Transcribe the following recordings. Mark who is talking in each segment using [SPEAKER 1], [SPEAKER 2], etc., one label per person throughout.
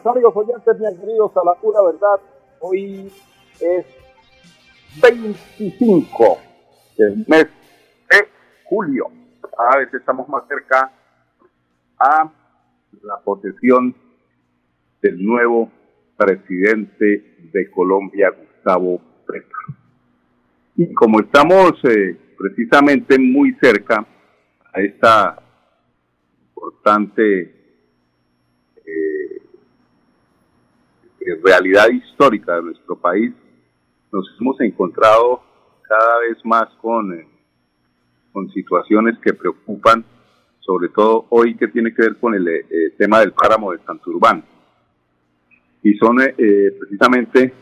[SPEAKER 1] Amigos oyentes, bienvenidos a la pura verdad. Hoy es 25 del mes de julio. Cada vez estamos más cerca a la posesión del nuevo presidente de Colombia, Gustavo Petro. Y como estamos eh, precisamente muy cerca a esta importante realidad histórica de nuestro país, nos hemos encontrado cada vez más con, eh, con situaciones que preocupan, sobre todo hoy que tiene que ver con el eh, tema del páramo de Santurbán. Y son eh, precisamente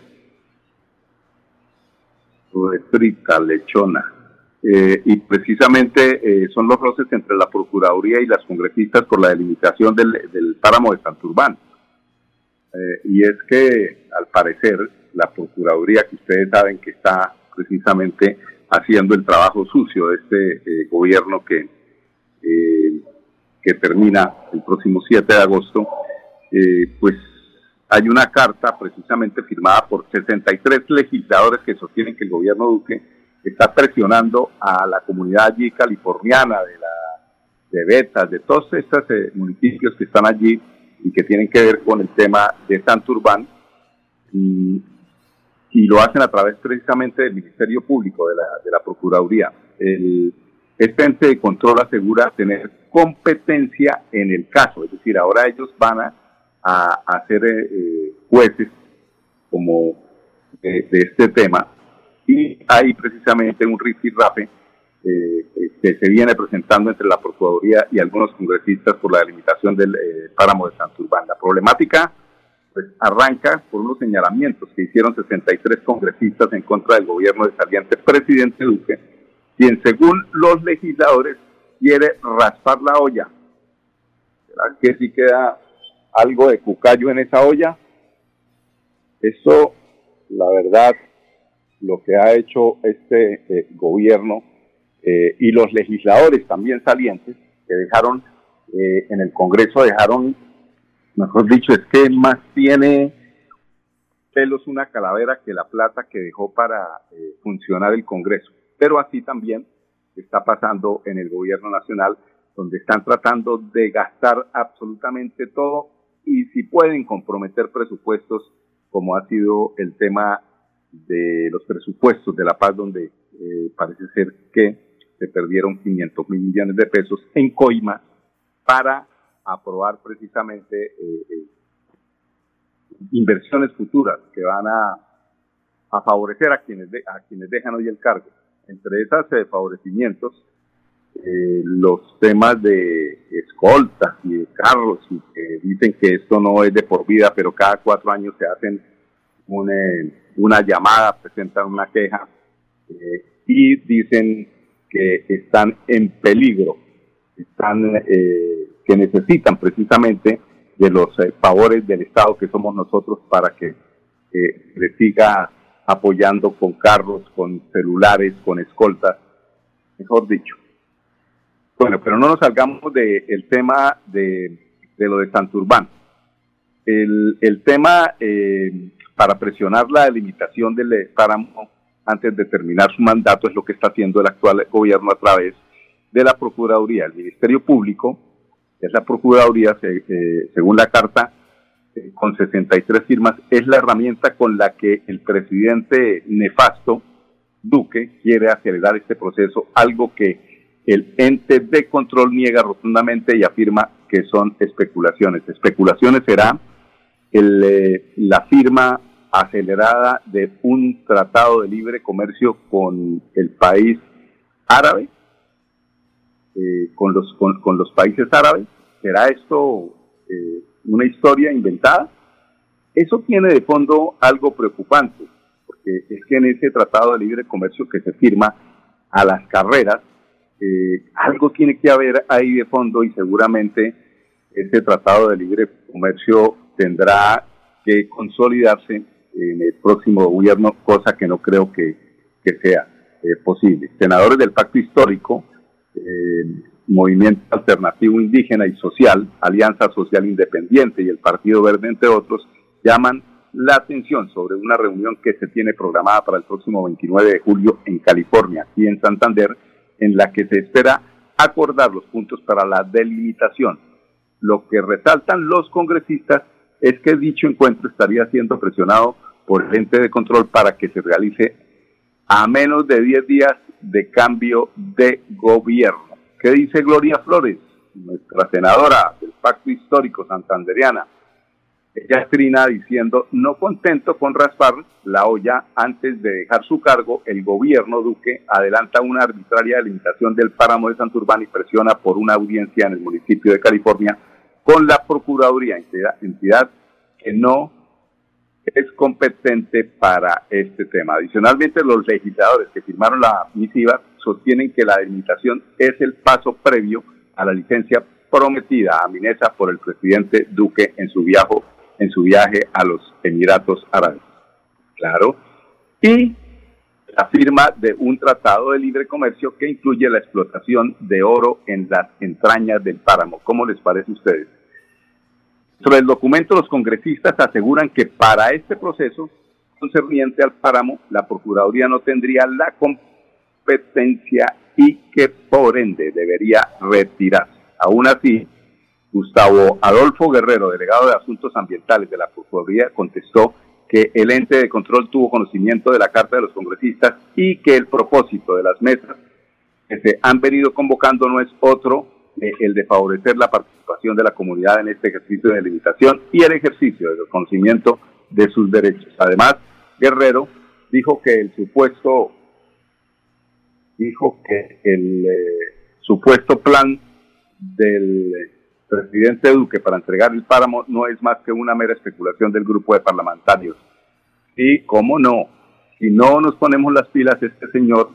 [SPEAKER 1] frita, lechona. y precisamente son los roces entre la Procuraduría y las congresistas por la delimitación del, del páramo de Santurbán. Eh, y es que al parecer la Procuraduría, que ustedes saben que está precisamente haciendo el trabajo sucio de este eh, gobierno que, eh, que termina el próximo 7 de agosto, pues hay una carta precisamente firmada por 63 legisladores que sostienen que el gobierno Duque está presionando a la comunidad allí californiana, de, la, de Betas, de todos estos municipios que están allí y que tienen que ver con el tema de Santurbán y, y lo hacen a través precisamente del Ministerio Público, de la, de la Procuraduría. El, este ente de control asegura tener competencia en el caso, es decir, ahora ellos van a, a, ser eh, jueces como de, este tema y hay precisamente un rifirrafe eh, que se viene presentando entre la Procuraduría y algunos congresistas por la delimitación del eh, páramo de Santurbán. La problemática pues, arranca por unos señalamientos que hicieron 63 congresistas en contra del gobierno del saliente presidente Duque, quien según los legisladores quiere raspar la olla. ¿Será que si queda algo de cucayo en esa olla? Eso, la verdad, lo que ha hecho este eh, gobierno eh, y los legisladores también salientes que dejaron eh, en el Congreso, dejaron, mejor dicho, es que más tiene pelos una calavera que la plata que dejó para eh, funcionar el Congreso. Pero así también está pasando en el gobierno nacional, donde están tratando de gastar absolutamente todo y si pueden comprometer presupuestos, como ha sido el tema de los presupuestos de la paz, donde parece ser que se perdieron 500 mil millones de pesos en coima para aprobar precisamente eh, eh, inversiones futuras que van a, favorecer a quienes, a quienes dejan hoy el cargo. Entre esos eh, favorecimientos, los temas de escoltas y de carros, y que dicen que esto no es de por vida, pero cada cuatro años se hacen una llamada, presentan una queja y dicen que están en peligro, están, eh, que necesitan precisamente de los eh, favores del Estado que somos nosotros para que eh, le siga apoyando con carros, con celulares, con escoltas, mejor dicho. Bueno, pero no nos salgamos del tema de, de, lo de Santurbán. El, el tema eh, para presionar la delimitación del páramo antes de terminar su mandato es lo que está haciendo el actual gobierno a través de la Procuraduría. El Ministerio Público, es la Procuraduría, eh, según la carta, eh, con 63 firmas, es la herramienta con la que el presidente nefasto Duque quiere acelerar este proceso, algo que el ente de control niega rotundamente y afirma que son especulaciones. Especulaciones será eh, la firma acelerada de un tratado de libre comercio con el país árabe, eh, con, los, con, los países árabes. ¿Será esto eh, una historia inventada? Eso tiene de fondo algo preocupante, porque es que en ese tratado de libre comercio que se firma a las carreras, eh, algo tiene que haber ahí de fondo y seguramente ese tratado de libre comercio tendrá que consolidarse en el próximo gobierno, cosa que no creo que, sea eh, posible. Senadores del Pacto Histórico, eh, Movimiento Alternativo Indígena y Social, Alianza Social Independiente y el Partido Verde, entre otros, llaman la atención sobre una reunión que se tiene programada para el próximo 29 de julio en California, y en Santander, en la que se espera acordar los puntos para la delimitación. Lo que resaltan los congresistas es que dicho encuentro estaría siendo presionado por el ente de control para que se realice a menos de 10 días de cambio de gobierno. ¿Qué dice Gloria Flores, nuestra senadora del Pacto Histórico Santanderiana? Ella trina diciendo, no contento con raspar la olla antes de dejar su cargo, el gobierno Duque adelanta una arbitraria delimitación del páramo de Santurbán y presiona por una audiencia en el municipio de California con la Procuraduría, entidad, que no es competente para este tema. Adicionalmente, los legisladores que firmaron la misiva sostienen que la delimitación es el paso previo a la licencia prometida a Minesa por el presidente Duque en su viaje, en su viaje a los Emiratos Árabes. Claro. Y la firma de un tratado de libre comercio que incluye la explotación de oro en las entrañas del páramo. ¿Cómo les parece a ustedes? Sobre el documento, los congresistas aseguran que para este proceso concerniente al páramo, la Procuraduría no tendría la competencia y que por ende debería retirarse. Aún así, Gustavo Adolfo Guerrero, delegado de Asuntos Ambientales de la Procuraduría, contestó que el ente de control tuvo conocimiento de la Carta de los Congresistas y que el propósito de las mesas que se han venido convocando no es otro el de favorecer la participación de la comunidad en este ejercicio de limitación y el ejercicio del conocimiento de sus derechos. Además, Guerrero dijo que el supuesto dijo que el eh, supuesto plan del presidente Duque para entregar el páramo no es más que una mera especulación del grupo de parlamentarios. Y cómo no, si no nos ponemos las pilas, este señor,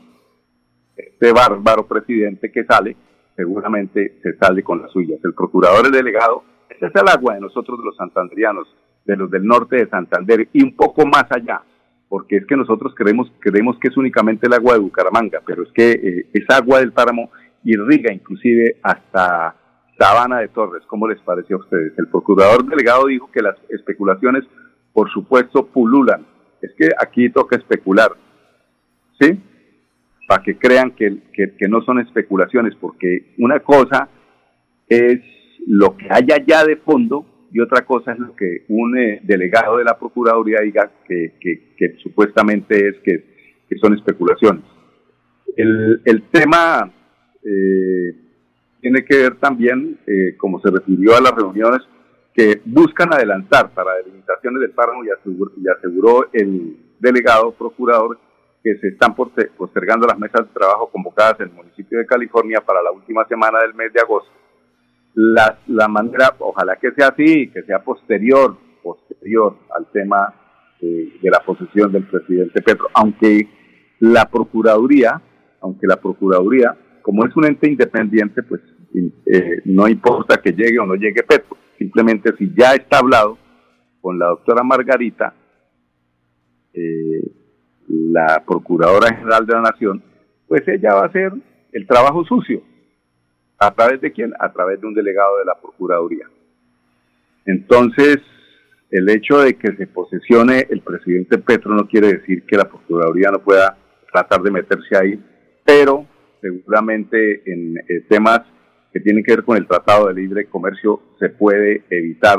[SPEAKER 1] este bárbaro presidente que sale, seguramente se sale con las suyas. El procurador, el delegado, ese es el agua de nosotros, de los santandrianos, de los del norte de Santander y un poco más allá, porque es que nosotros creemos, creemos que es únicamente el agua de Bucaramanga, pero es que eh, esa agua del páramo irriga inclusive hasta Sabana de Torres. ¿Cómo les pareció a ustedes? El procurador delegado dijo que las especulaciones, por supuesto, pululan. Es que aquí toca especular. ¿Sí? para que crean que, que, no son especulaciones, porque una cosa es lo que hay allá de fondo y otra cosa es lo que un eh, delegado de la Procuraduría diga que, que supuestamente es que, son especulaciones. El, el tema eh, tiene que ver también, eh, como se refirió a las reuniones que buscan adelantar para delimitaciones del páramo y y aseguró el delegado procurador que se están postergando las mesas de trabajo convocadas en el municipio de California para la última semana del mes de agosto. La, manera, ojalá que sea así, que sea posterior, posterior al tema de, de la posesión del presidente Petro, aunque la Procuraduría aunque la Procuraduría, como es un ente independiente, pues eh, no importa que llegue o no llegue Petro, simplemente si ya está hablado con la doctora Margarita, eh, la Procuradora General de la Nación, pues ella va a hacer el trabajo sucio. ¿A través de quién? A través de un delegado de la Procuraduría. Entonces, el hecho de que se posesione el presidente Petro no quiere decir que la Procuraduría no pueda tratar de meterse ahí, pero seguramente en eh, temas que tienen que ver con el Tratado de Libre Comercio se puede evitar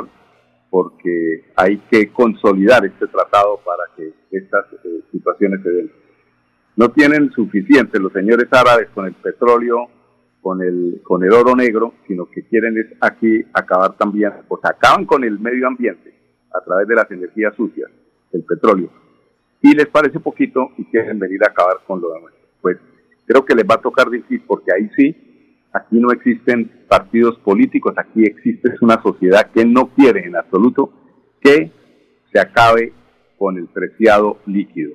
[SPEAKER 1] porque hay que consolidar este tratado para que estas eh, situaciones se den. No tienen suficiente los señores árabes con el petróleo, con el, con el oro negro, sino que quieren es aquí acabar también, pues acaban con el medio ambiente a través de las energías sucias, el petróleo, y les parece poquito y quieren venir a acabar con lo demás. Pues creo que les va a tocar difícil porque ahí sí, aquí no existen partidos políticos, aquí existe una sociedad que no quiere en absoluto que se acabe con el preciado líquido.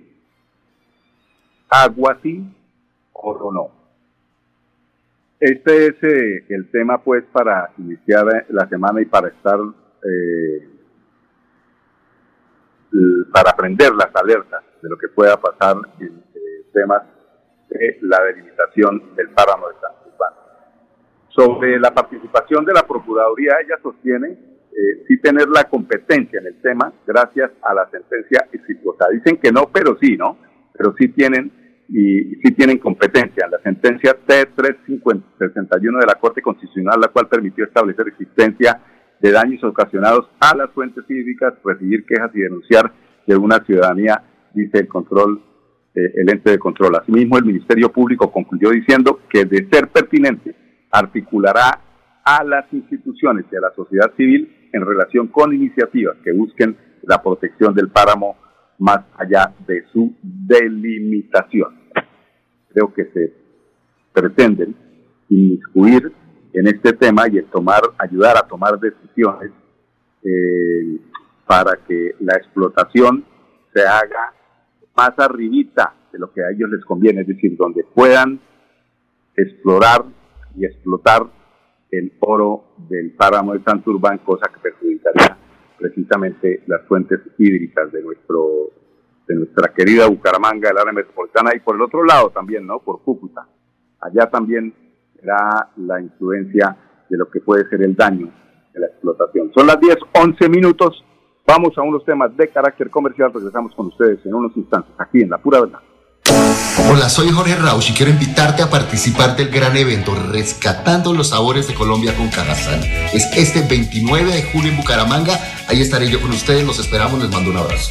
[SPEAKER 1] Agua sí, oro no. Este es eh, el tema pues para iniciar la semana y para estar eh, para aprender las alertas de lo que pueda pasar en eh, temas de la delimitación del páramo de San. Sobre la participación de la Procuraduría, ella sostiene eh, sí tener la competencia en el tema gracias a la sentencia exitosa. Dicen que no, pero sí, ¿no? Pero sí tienen y sí tienen competencia. La sentencia T361 de la Corte Constitucional, la cual permitió establecer existencia de daños ocasionados a las fuentes hídricas, recibir quejas y denunciar de una ciudadanía, dice el control, eh, el ente de control. Asimismo, el Ministerio Público concluyó diciendo que de ser pertinente, articulará a las instituciones y a la sociedad civil en relación con iniciativas que busquen la protección del páramo más allá de su delimitación. Creo que se pretenden inmiscuir en este tema y tomar, ayudar a tomar decisiones eh, para que la explotación se haga más arribita de lo que a ellos les conviene, es decir, donde puedan explorar y explotar el oro del páramo de Santurbán, cosa que perjudicaría precisamente las fuentes hídricas de nuestro de nuestra querida Bucaramanga, el área metropolitana, y por el otro lado también, ¿no? Por Cúcuta. Allá también será la influencia de lo que puede ser el daño de la explotación. Son las 10, 11 minutos. Vamos a unos temas de carácter comercial. Regresamos con ustedes en unos instantes aquí en La Pura Verdad.
[SPEAKER 2] Hola, soy Jorge Rausch y quiero invitarte a participar del gran evento Rescatando los Sabores de Colombia con Cajazán. Es este 29 de julio en Bucaramanga. Ahí estaré yo con ustedes. Los esperamos. Les mando un abrazo.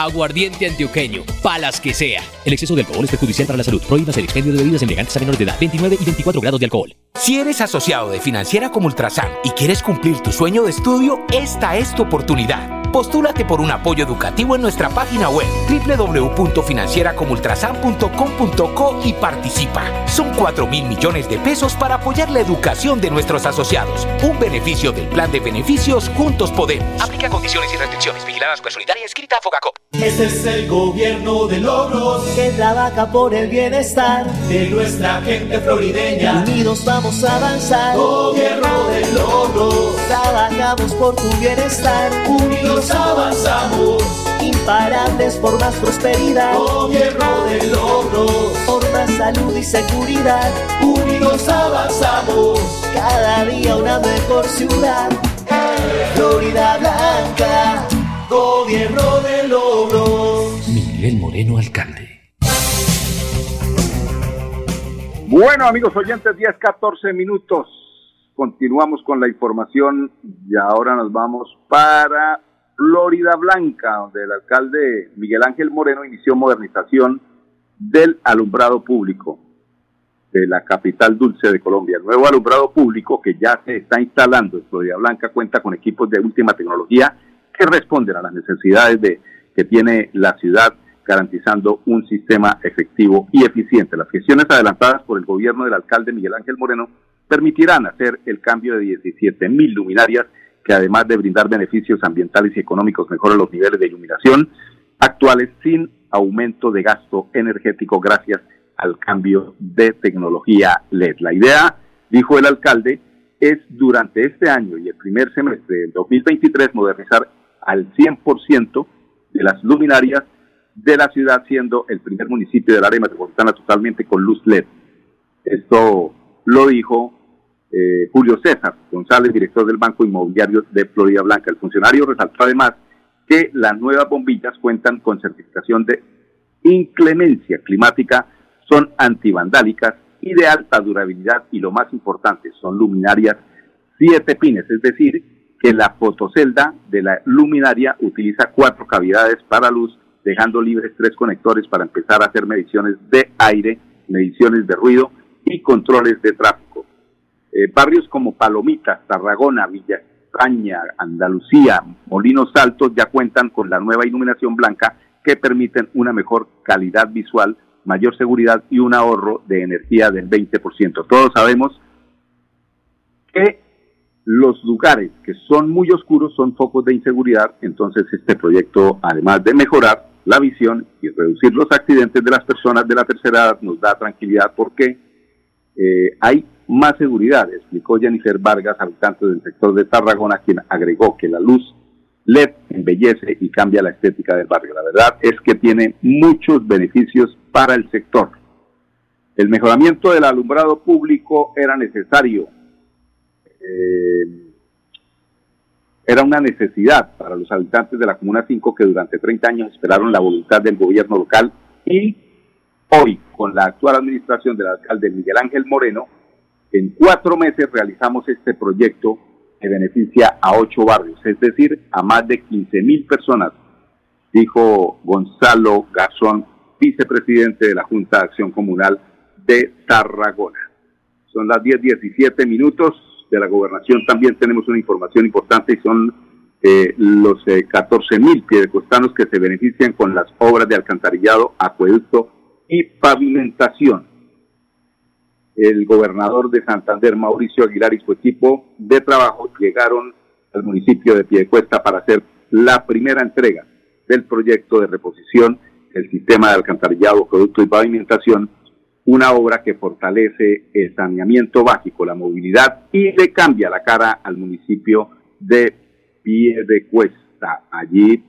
[SPEAKER 3] Aguardiente antioqueño, palas que sea. El exceso de alcohol es perjudicial para la salud. Prohíbas el expendio de bebidas elegantes a menores de edad. 29 y 24 grados de alcohol.
[SPEAKER 4] Si eres asociado de Financiera como Ultrasan y quieres cumplir tu sueño de estudio, esta es tu oportunidad.
[SPEAKER 5] Postúlate por un apoyo educativo en nuestra página web www.financieracomultrasan.com.co y participa. Son 4 mil millones de pesos para apoyar la educación de nuestros asociados. Un beneficio del plan de beneficios Juntos Podemos. Aplica condiciones y restricciones. Vigilada Solidaria escrita a Fogacop.
[SPEAKER 6] Este es el gobierno de logros
[SPEAKER 7] que trabaja por el bienestar
[SPEAKER 6] de nuestra gente florideña.
[SPEAKER 7] Unidos vamos a avanzar.
[SPEAKER 6] Gobierno de logros.
[SPEAKER 7] Trabajamos por tu bienestar.
[SPEAKER 6] Unidos avanzamos.
[SPEAKER 7] Imparables por más prosperidad.
[SPEAKER 6] Gobierno de logros.
[SPEAKER 7] Por más salud y seguridad.
[SPEAKER 6] Unidos avanzamos.
[SPEAKER 7] Cada día una mejor ciudad.
[SPEAKER 6] Florida Blanca. Gobierno de logros.
[SPEAKER 5] Miguel Moreno, alcalde.
[SPEAKER 1] Bueno, amigos oyentes, 10, 14 minutos. Continuamos con la información y ahora nos vamos para Florida Blanca, donde el alcalde Miguel Ángel Moreno inició modernización del alumbrado público de la capital dulce de Colombia. El nuevo alumbrado público que ya se está instalando en Florida Blanca cuenta con equipos de última tecnología que responden a las necesidades de, que tiene la ciudad garantizando un sistema efectivo y eficiente. Las gestiones adelantadas por el gobierno del alcalde Miguel Ángel Moreno permitirán hacer el cambio de 17 mil luminarias que además de brindar beneficios ambientales y económicos mejoran los niveles de iluminación actuales sin aumento de gasto energético gracias al cambio de tecnología LED. La idea, dijo el alcalde, es durante este año y el primer semestre del 2023 modernizar al 100% de las luminarias de la ciudad, siendo el primer municipio del área metropolitana totalmente con luz LED. Esto lo dijo eh, Julio César González, director del Banco Inmobiliario de Florida Blanca. El funcionario resaltó además que las nuevas bombillas cuentan con certificación de inclemencia climática, son antivandálicas y de alta durabilidad y lo más importante, son luminarias siete pines, es decir, que la fotocelda de la luminaria utiliza cuatro cavidades para luz dejando libres tres conectores para empezar a hacer mediciones de aire, mediciones de ruido y controles de tráfico. Eh, barrios como Palomitas, Tarragona, Villa España, Andalucía, Molinos Altos ya cuentan con la nueva iluminación blanca que permiten una mejor calidad visual, mayor seguridad y un ahorro de energía del 20%. Todos sabemos que los lugares que son muy oscuros son focos de inseguridad, entonces este proyecto, además de mejorar la visión y reducir los accidentes de las personas de la tercera edad, nos da tranquilidad porque eh, hay más seguridad, explicó Jennifer Vargas, habitante del sector de Tarragona, quien agregó que la luz LED embellece y cambia la estética del barrio. La verdad es que tiene muchos beneficios para el sector. El mejoramiento del alumbrado público era necesario. Eh, era una necesidad para los habitantes de la Comuna 5 que durante 30 años esperaron la voluntad del gobierno local y hoy, con la actual administración del alcalde Miguel Ángel Moreno, en cuatro meses realizamos este proyecto que beneficia a ocho barrios, es decir, a más de 15 mil personas, dijo Gonzalo Garzón, vicepresidente de la Junta de Acción Comunal de Tarragona. Son las 10.17 minutos de la gobernación también tenemos una información importante y son eh, los eh, 14 mil piedecostanos que se benefician con las obras de alcantarillado, acueducto y pavimentación. El gobernador de Santander, Mauricio Aguilar, y su equipo de trabajo llegaron al municipio de Piedecuesta para hacer la primera entrega del proyecto de reposición del sistema de alcantarillado, acueducto y pavimentación una obra que fortalece el saneamiento básico, la movilidad y le cambia la cara al municipio de Piedecuesta. Allí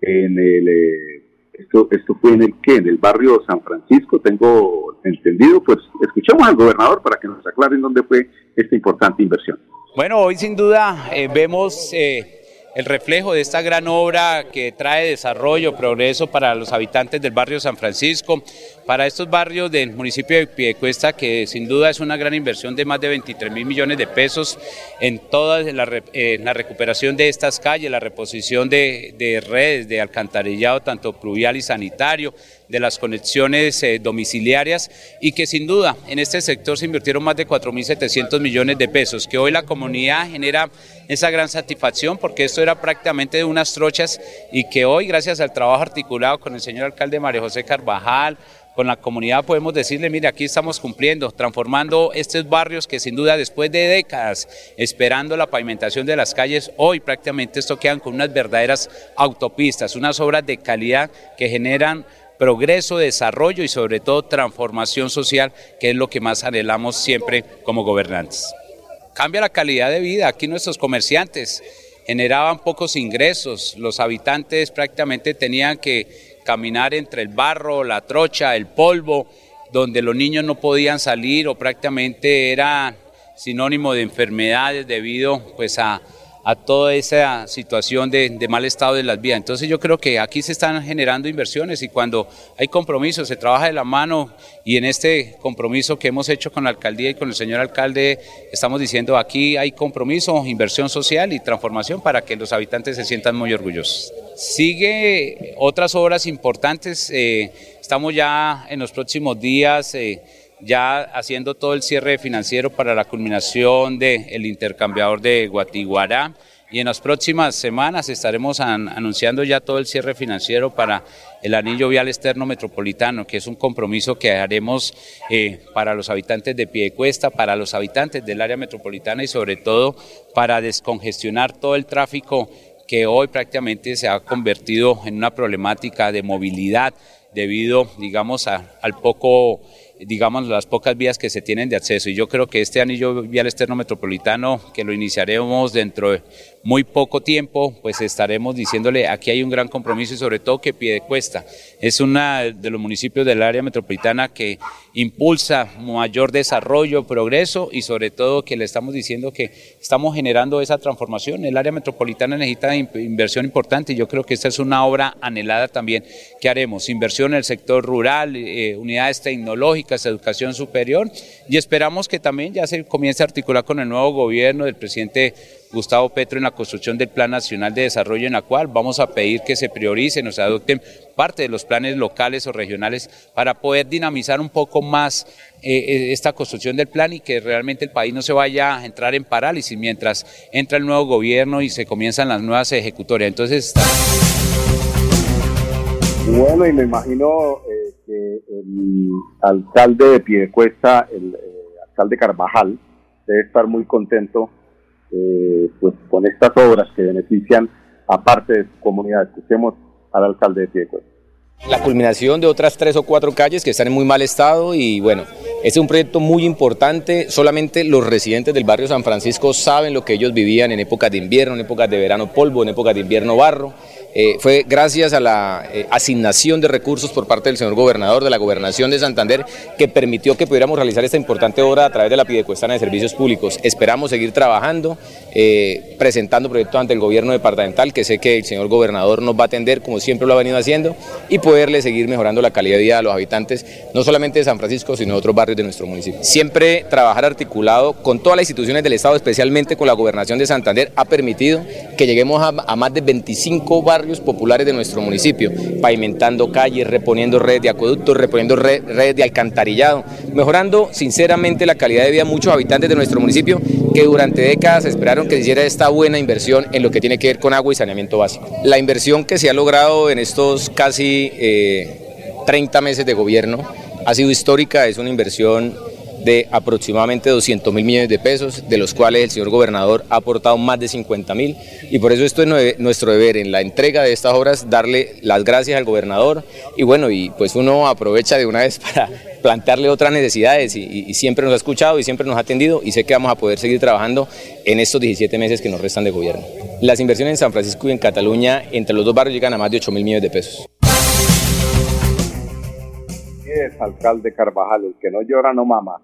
[SPEAKER 1] en el eh, esto esto fue en el que en el barrio San Francisco, tengo entendido, pues escuchemos al gobernador para que nos aclaren dónde fue esta importante inversión.
[SPEAKER 8] Bueno, hoy sin duda eh, vemos eh, el reflejo de esta gran obra que trae desarrollo, progreso para los habitantes del barrio San Francisco, para estos barrios del municipio de Piedecuesta, que sin duda es una gran inversión de más de 23 mil millones de pesos en toda la, recuperación de estas calles, la reposición de, redes de alcantarillado, tanto pluvial y sanitario, de las conexiones eh, domiciliarias y que sin duda en este sector se invirtieron más de 4.700 millones de pesos, que hoy la comunidad genera esa gran satisfacción porque esto era prácticamente de unas trochas y que hoy gracias al trabajo articulado con el señor alcalde María José Carvajal, con la comunidad podemos decirle, mire, aquí estamos cumpliendo, transformando estos barrios que sin duda después de décadas esperando la pavimentación de las calles, hoy prácticamente esto quedan con unas verdaderas autopistas, unas obras de calidad que generan progreso, desarrollo y sobre todo transformación social, que es lo que más anhelamos siempre como gobernantes. Cambia la calidad de vida, aquí nuestros comerciantes generaban pocos ingresos, los habitantes prácticamente tenían que caminar entre el barro, la trocha, el polvo, donde los niños no podían salir o prácticamente era sinónimo de enfermedades debido pues a, a toda esa situación de, mal estado de las vías. Entonces yo creo que aquí se están generando inversiones y cuando hay compromiso, se trabaja de la mano y en este compromiso que hemos hecho con la alcaldía y con el señor alcalde, estamos diciendo aquí hay compromiso, inversión social y transformación para que los habitantes se sientan muy orgullosos. Sigue otras obras importantes, eh, estamos ya en los próximos días. Eh, ya haciendo todo el cierre financiero para la culminación del intercambiador de Guatiguará y en las próximas semanas estaremos anunciando ya todo el cierre financiero para el anillo vial externo metropolitano, que es un compromiso que haremos eh, para los habitantes de Piedecuesta, para los habitantes del área metropolitana y sobre todo para descongestionar todo el tráfico que hoy prácticamente se ha convertido en una problemática de movilidad debido, digamos, al poco digamos, las pocas vías que se tienen de acceso. Y yo creo que este anillo vial externo metropolitano, que lo iniciaremos dentro de muy poco tiempo, pues estaremos diciéndole, aquí hay un gran compromiso y sobre todo que Piedecuesta es uno de los municipios del área metropolitana que impulsa mayor desarrollo, progreso y sobre todo que le estamos diciendo que estamos generando esa transformación. El área metropolitana necesita inversión importante y yo creo que esta es una obra anhelada también que haremos. Inversión en el sector rural, eh, unidades tecnológicas, educación superior y esperamos que también ya se comience a articular con el nuevo gobierno del presidente Gustavo Petro en la construcción del Plan Nacional de Desarrollo en la cual vamos a pedir que se prioricen o se adopten parte de los planes locales o regionales para poder dinamizar un poco más eh, eh, esta construcción del plan y que realmente el país no se vaya a entrar en parálisis mientras entra el nuevo gobierno y se comienzan las nuevas ejecutorias. Entonces
[SPEAKER 1] Bueno, y me imagino el alcalde de Piedecuesta, el alcalde Carvajal, debe estar muy contento eh, pues con estas obras que benefician a parte de su comunidad. Escuchemos al alcalde de Piedecuesta.
[SPEAKER 9] La culminación de otras tres o cuatro calles que están en muy mal estado y bueno, es un proyecto muy importante, solamente los residentes del barrio San Francisco saben lo que ellos vivían en épocas de invierno, en épocas de verano polvo, en épocas de invierno barro. Eh, fue gracias a la eh, asignación de recursos por parte del señor gobernador de la gobernación de Santander que permitió que pudiéramos realizar esta importante obra a través de la Pidecuestana de Servicios Públicos. Esperamos seguir trabajando, eh, presentando proyectos ante el gobierno departamental, que sé que el señor gobernador nos va a atender como siempre lo ha venido haciendo, y poderle seguir mejorando la calidad de vida a los habitantes, no solamente de San Francisco, sino de otros barrios de nuestro municipio. Siempre trabajar articulado con todas las instituciones del Estado, especialmente con la gobernación de Santander, ha permitido que lleguemos a, a más de 25 barrios barrios populares de nuestro municipio, pavimentando calles, reponiendo redes de acueductos, reponiendo redes de alcantarillado, mejorando sinceramente la calidad de vida de muchos habitantes de nuestro municipio que durante décadas esperaron que se hiciera esta buena inversión en lo que tiene que ver con agua y saneamiento básico. La inversión que se ha logrado en estos casi 30 eh, meses de gobierno ha sido histórica, es una inversión de aproximadamente 200 mil millones de pesos, de los cuales el señor gobernador ha aportado más de 50 mil y por eso esto es nuestro deber en la entrega de estas obras, darle las gracias al gobernador y bueno, y pues uno aprovecha de una vez para plantearle otras necesidades y, siempre nos ha escuchado y siempre nos ha atendido y sé que vamos a poder seguir trabajando en estos 17 meses que nos restan de gobierno. Las inversiones en San Francisco y en Cataluña entre los dos barrios llegan a más de 8 mil millones de pesos.
[SPEAKER 1] Es alcalde Carvajal, el que no llora no mama.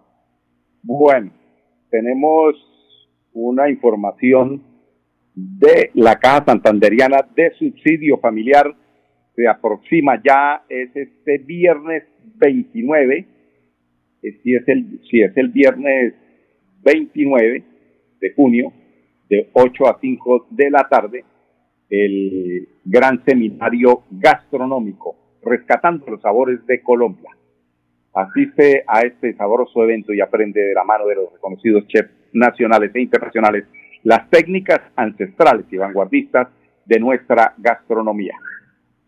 [SPEAKER 1] Bueno, tenemos una información de la Caja Santanderiana de Subsidio Familiar. Se aproxima ya, es este viernes 29, eh, si es el, si es el viernes 29 de junio, de 8 a 5 de la tarde, el gran seminario gastronómico, rescatando los sabores de Colombia. Asiste a este sabroso evento y aprende de la mano de los reconocidos chefs nacionales e internacionales las técnicas ancestrales y vanguardistas de nuestra gastronomía.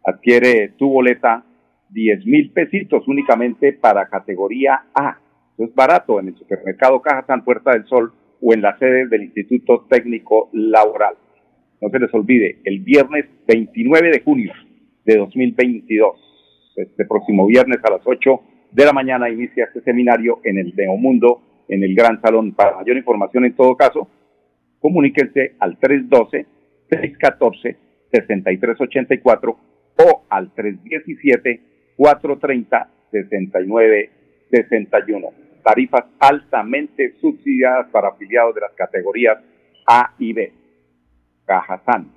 [SPEAKER 1] Adquiere tu boleta 10 mil pesitos únicamente para categoría A. Eso es barato en el supermercado Caja San Puerta del Sol o en la sede del Instituto Técnico Laboral. No se les olvide, el viernes 29 de junio de 2022, este próximo viernes a las 8 de la mañana inicia este seminario en el Neomundo, en el Gran Salón. Para mayor información, en todo caso, comuníquense al 312-614-6384 o al 317-430-6961. Tarifas altamente subsidiadas para afiliados de las categorías A y B. Cajazán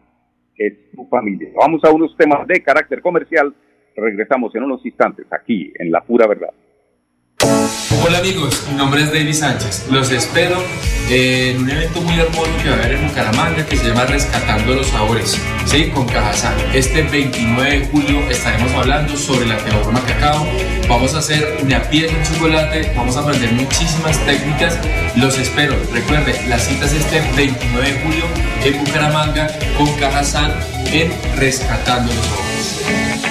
[SPEAKER 1] es tu familia. Vamos a unos temas de carácter comercial. Regresamos en unos instantes aquí en La Pura Verdad.
[SPEAKER 10] Hola amigos, mi nombre es David Sánchez. Los espero en un evento muy hermoso que va a haber en Bucaramanga que se llama Rescatando los Sabores, ¿sí? con Cajazán. Este 29 de julio estaremos hablando sobre la teorema cacao. Vamos a hacer una pieza de chocolate, vamos a aprender muchísimas técnicas. Los espero. Recuerden, la cita es este 29 de julio en Bucaramanga con Cajazán en Rescatando los Sabores.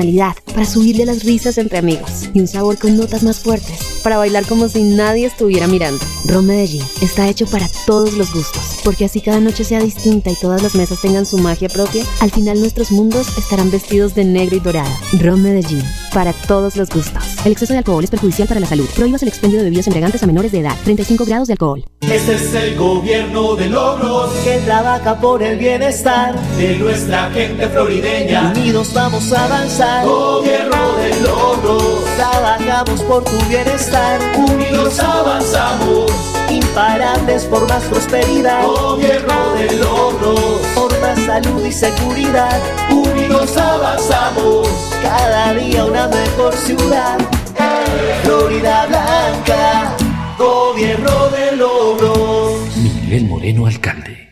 [SPEAKER 11] para subirle las risas entre amigos y un sabor con notas más fuertes para bailar como si nadie estuviera mirando. Ron Medellín está hecho para todos los gustos, porque así cada noche sea distinta y todas las mesas tengan su magia propia, al final nuestros mundos estarán vestidos de negro y dorado. Ron Medellín, para todos los gustos. El exceso de alcohol es perjudicial para la salud. Prohíbas el expendio de bebidas embriagantes a menores de edad. 35 grados de alcohol.
[SPEAKER 6] Este es el gobierno de logros
[SPEAKER 7] que trabaja por el bienestar
[SPEAKER 6] de nuestra gente florideña.
[SPEAKER 7] Unidos vamos a avanzar.
[SPEAKER 6] Gobierno de logros.
[SPEAKER 7] Trabajamos por tu bienestar.
[SPEAKER 6] Unidos avanzamos.
[SPEAKER 7] Imparables por más prosperidad.
[SPEAKER 6] Gobierno de logros.
[SPEAKER 7] Por más salud y seguridad.
[SPEAKER 6] Unidos avanzamos.
[SPEAKER 7] Cada día una mejor ciudad. Florida Blanca. Gobierno de logros.
[SPEAKER 4] Miguel Moreno, alcalde.